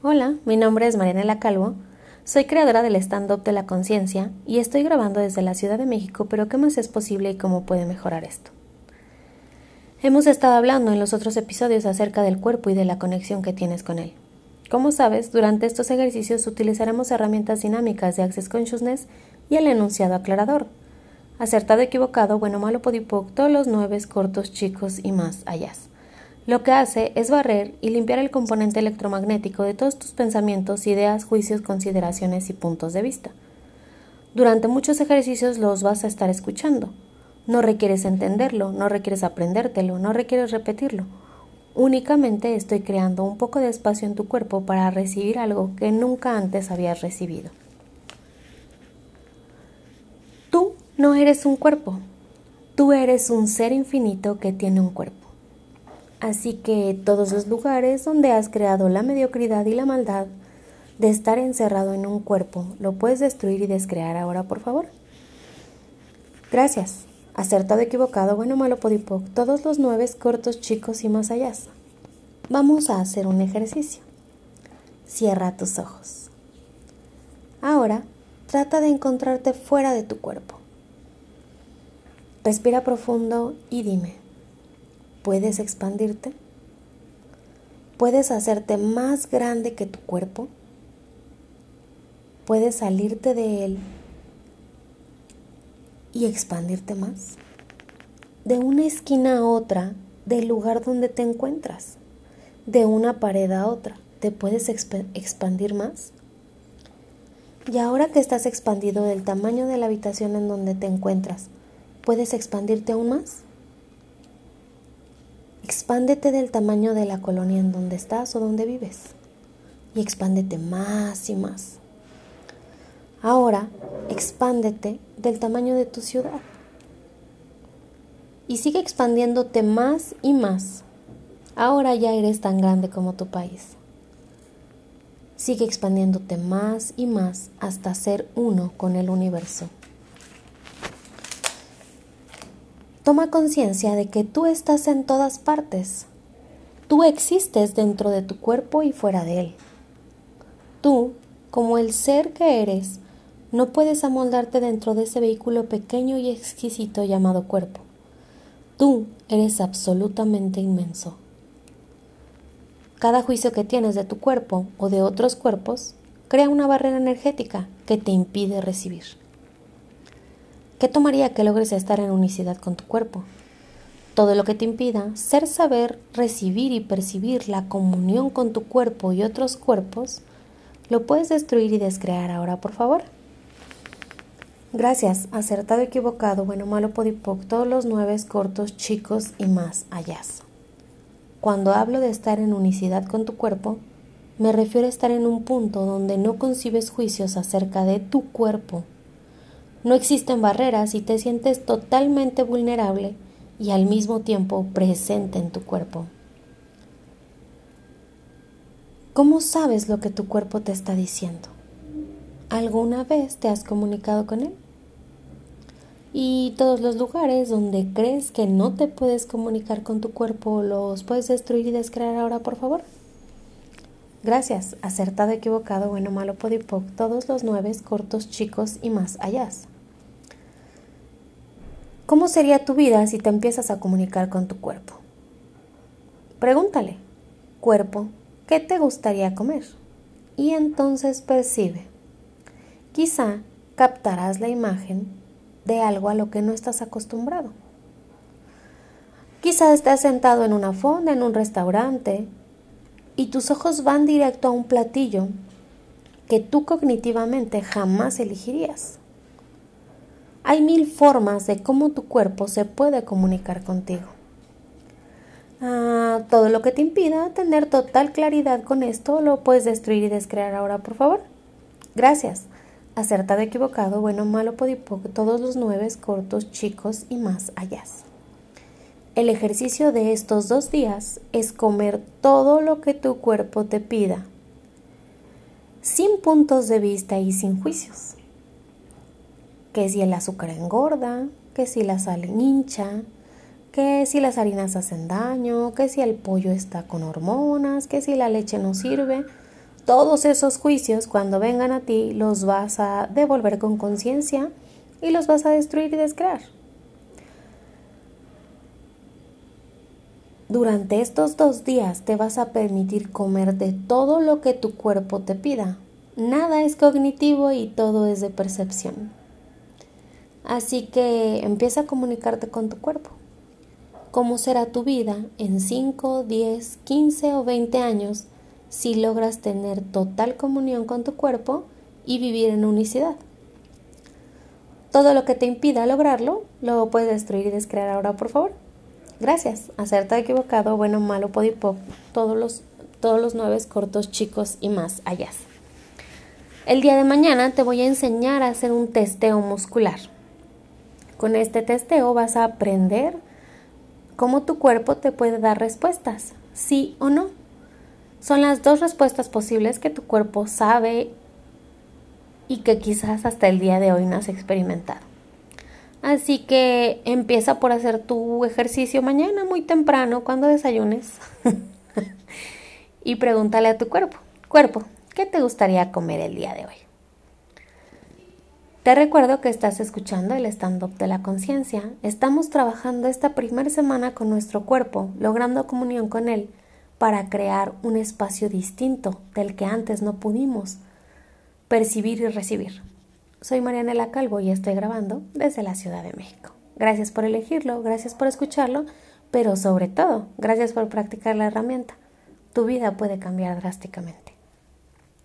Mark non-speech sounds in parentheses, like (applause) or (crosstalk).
Hola, mi nombre es Marianela Calvo, soy creadora del stand-up de la conciencia y estoy grabando desde la Ciudad de México, pero ¿qué más es posible y cómo puede mejorar esto? Hemos estado hablando en los otros episodios acerca del cuerpo y de la conexión que tienes con él. Como sabes, durante estos ejercicios utilizaremos herramientas dinámicas de Access Consciousness y el enunciado aclarador. Acertado, equivocado, bueno, malo, podipoc, todos los nueve cortos, chicos y más allá. Lo que hace es barrer y limpiar el componente electromagnético de todos tus pensamientos, ideas, juicios, consideraciones y puntos de vista. Durante muchos ejercicios los vas a estar escuchando. No requieres entenderlo, no requieres aprendértelo, no requieres repetirlo. Únicamente estoy creando un poco de espacio en tu cuerpo para recibir algo que nunca antes habías recibido. Tú no eres un cuerpo, tú eres un ser infinito que tiene un cuerpo. Así que todos los lugares donde has creado la mediocridad y la maldad de estar encerrado en un cuerpo, ¿lo puedes destruir y descrear ahora, por favor? Gracias. Acertado, equivocado, bueno, malo, podipoc, todos los nueve cortos, chicos y más allá. Vamos a hacer un ejercicio. Cierra tus ojos. Ahora, trata de encontrarte fuera de tu cuerpo. Respira profundo y dime, puedes expandirte? ¿Puedes hacerte más grande que tu cuerpo? ¿Puedes salirte de él y expandirte más? De una esquina a otra del lugar donde te encuentras, de una pared a otra, ¿te puedes expandir más? Y ahora que estás expandido del tamaño de la habitación en donde te encuentras, ¿puedes expandirte aún más? Expándete del tamaño de la colonia en donde estás o donde vives. Y expándete más y más. Ahora, expándete del tamaño de tu ciudad. Y sigue expandiéndote más y más. Ahora ya eres tan grande como tu país. Sigue expandiéndote más y más hasta ser uno con el universo. Toma conciencia de que tú estás en todas partes. Tú existes dentro de tu cuerpo y fuera de él. Tú, como el ser que eres, no puedes amoldarte dentro de ese vehículo pequeño y exquisito llamado cuerpo. Tú eres absolutamente inmenso. Cada juicio que tienes de tu cuerpo o de otros cuerpos crea una barrera energética que te impide recibir. ¿Qué tomaría que logres estar en unicidad con tu cuerpo? Todo lo que te impida ser saber, recibir y percibir la comunión con tu cuerpo y otros cuerpos, lo puedes destruir y descrear ahora, por favor. Gracias, acertado, equivocado, bueno, malo, podipoc, todos los nueve cortos, chicos y más allá. Cuando hablo de estar en unicidad con tu cuerpo, me refiero a estar en un punto donde no concibes juicios acerca de tu cuerpo no existen barreras y te sientes totalmente vulnerable y al mismo tiempo presente en tu cuerpo. ¿Cómo sabes lo que tu cuerpo te está diciendo? ¿Alguna vez te has comunicado con él? Y todos los lugares donde crees que no te puedes comunicar con tu cuerpo, ¿los puedes destruir y descrear ahora, por favor? Gracias, acertado, equivocado, bueno, malo, podipoc, todos los nueve, cortos, chicos y más allá. ¿Cómo sería tu vida si te empiezas a comunicar con tu cuerpo? Pregúntale, cuerpo, ¿qué te gustaría comer? Y entonces percibe. Quizá captarás la imagen de algo a lo que no estás acostumbrado. Quizá estés sentado en una fonda, en un restaurante, y tus ojos van directo a un platillo que tú cognitivamente jamás elegirías. Hay mil formas de cómo tu cuerpo se puede comunicar contigo. Ah, todo lo que te impida tener total claridad con esto lo puedes destruir y descrear ahora, por favor. Gracias. Acertado, equivocado, bueno, malo, todos los nueve, cortos, chicos y más allá. El ejercicio de estos dos días es comer todo lo que tu cuerpo te pida, sin puntos de vista y sin juicios. Que si el azúcar engorda, que si la sal hincha, que si las harinas hacen daño, que si el pollo está con hormonas, que si la leche no sirve. todos esos juicios, cuando vengan a ti, los vas a devolver con conciencia y los vas a destruir y descrear. Durante estos dos días te vas a permitir comer de todo lo que tu cuerpo te pida. Nada es cognitivo y todo es de percepción. Así que empieza a comunicarte con tu cuerpo. ¿Cómo será tu vida en 5, 10, 15 o 20 años si logras tener total comunión con tu cuerpo y vivir en unicidad? Todo lo que te impida lograrlo, lo puedes destruir y descrear ahora, por favor. Gracias. Acertado, equivocado, bueno, malo, podipop, todos los, todos los nueve cortos, chicos y más allá. El día de mañana te voy a enseñar a hacer un testeo muscular. Con este testeo vas a aprender cómo tu cuerpo te puede dar respuestas, sí o no. Son las dos respuestas posibles que tu cuerpo sabe y que quizás hasta el día de hoy no has experimentado. Así que empieza por hacer tu ejercicio mañana muy temprano cuando desayunes (laughs) y pregúntale a tu cuerpo, cuerpo, ¿qué te gustaría comer el día de hoy? Te recuerdo que estás escuchando el stand-up de la conciencia. Estamos trabajando esta primera semana con nuestro cuerpo, logrando comunión con él, para crear un espacio distinto del que antes no pudimos percibir y recibir. Soy Marianela Calvo y estoy grabando desde la Ciudad de México. Gracias por elegirlo, gracias por escucharlo, pero sobre todo, gracias por practicar la herramienta. Tu vida puede cambiar drásticamente.